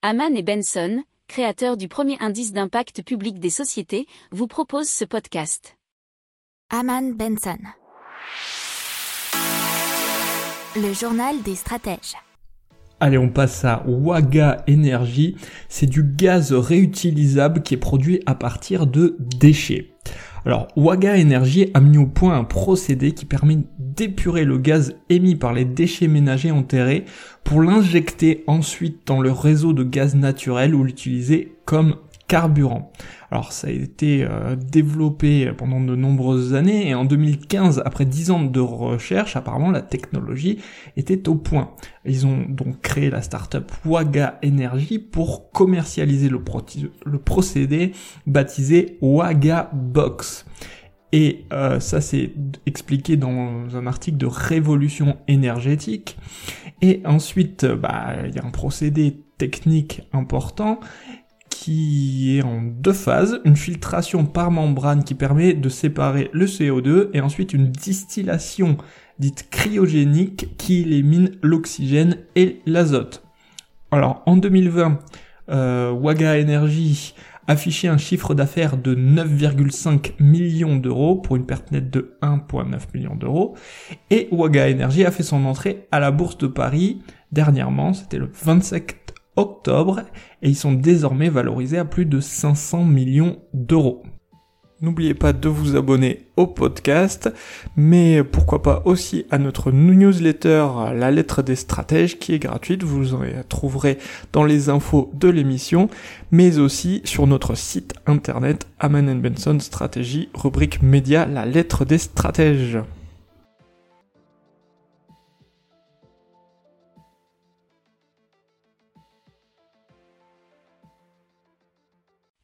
Haman et Benson, créateurs du premier indice d'impact public des sociétés, vous proposent ce podcast. Haman Benson. Le journal des stratèges. Allez, on passe à Waga Energy. C'est du gaz réutilisable qui est produit à partir de déchets. Alors, Waga Energy a mis au point un procédé qui permet d'épurer le gaz émis par les déchets ménagers enterrés pour l'injecter ensuite dans le réseau de gaz naturel ou l'utiliser comme carburant. Alors ça a été euh, développé pendant de nombreuses années et en 2015, après 10 ans de recherche, apparemment la technologie était au point. Ils ont donc créé la startup Waga Energy pour commercialiser le, le procédé baptisé Waga Box. Et euh, ça c'est expliqué dans un article de Révolution énergétique. Et ensuite, bah, il y a un procédé technique important qui est en deux phases, une filtration par membrane qui permet de séparer le CO2 et ensuite une distillation dite cryogénique qui élimine l'oxygène et l'azote. Alors en 2020, euh, Waga Energy affichait un chiffre d'affaires de 9,5 millions d'euros pour une perte nette de 1,9 million d'euros. Et Waga Energy a fait son entrée à la bourse de Paris dernièrement, c'était le 27 octobre et ils sont désormais valorisés à plus de 500 millions d'euros. N'oubliez pas de vous abonner au podcast, mais pourquoi pas aussi à notre newsletter La lettre des stratèges qui est gratuite, vous en trouverez dans les infos de l'émission, mais aussi sur notre site internet Aman Benson Stratégie, rubrique média La lettre des stratèges.